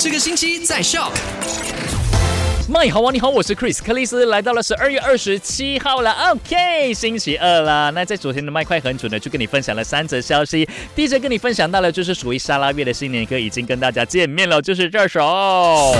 这个星期在笑。麦好啊，你好，我是 Chris 克里斯，来到了十二月二十七号了，OK，星期二了。那在昨天的麦快很准的就跟你分享了三则消息，第一则跟你分享到了就是属于沙拉月的新年歌已经跟大家见面了，就是这首。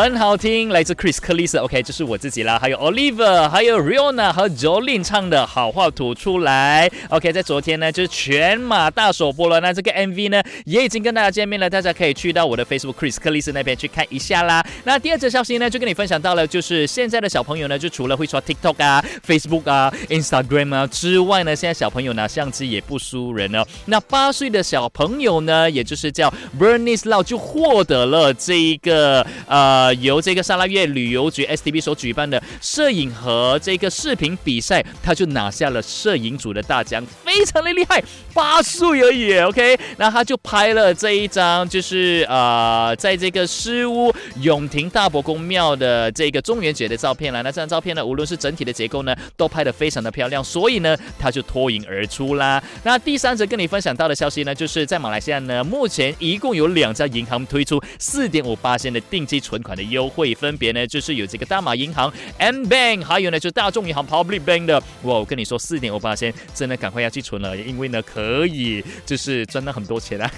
很好听，来自 Chris 克里斯，OK，这是我自己啦，还有 Oliver，还有 Riona 和 Jolin 唱的好话吐出来，OK，在昨天呢就是全马大首播了，那这个 MV 呢也已经跟大家见面了，大家可以去到我的 Facebook Chris 克里斯那边去看一下啦。那第二则消息呢就跟你分享到了，就是现在的小朋友呢就除了会刷 TikTok 啊、Facebook 啊、Instagram 啊之外呢，现在小朋友拿相机也不输人哦。那八岁的小朋友呢，也就是叫 Bernice Lau 就获得了这一个呃。呃，由这个沙拉越旅游局 STB 所举办的摄影和这个视频比赛，他就拿下了摄影组的大奖，非常的厉害，八岁而已，OK，那他就拍了这一张，就是呃，在这个诗屋永亭大伯公庙的这个中元节的照片了。那这张照片呢，无论是整体的结构呢，都拍得非常的漂亮，所以呢，他就脱颖而出啦。那第三则跟你分享到的消息呢，就是在马来西亚呢，目前一共有两家银行推出四点五八千的定期存款。的优惠分别呢，就是有这个大马银行 M Bank，还有呢就是大众银行 Public Bank 的。哇，我跟你说，四点五八千，真的赶快要去存了，因为呢可以就是赚到很多钱啊。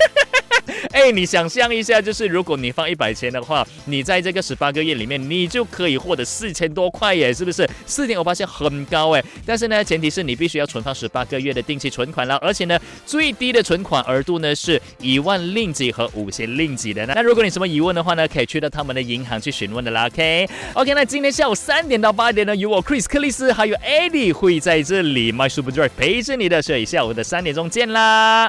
哎，你想象一下，就是如果你放一百千的话，你在这个十八个月里面，你就可以获得四千多块耶，是不是？四点五八千很高哎，但是呢，前提是你必须要存放十八个月的定期存款了，而且呢，最低的存款额度呢是一万令吉和五千令吉的。那如果你什么疑问的话呢，可以去到他们的银行去询问的啦。OK，OK，那今天下午三点到八点呢，有我 Chris 克里斯还有 Eddie 会在这里 My Super Drive 陪着你的，所以下午的三点钟见啦。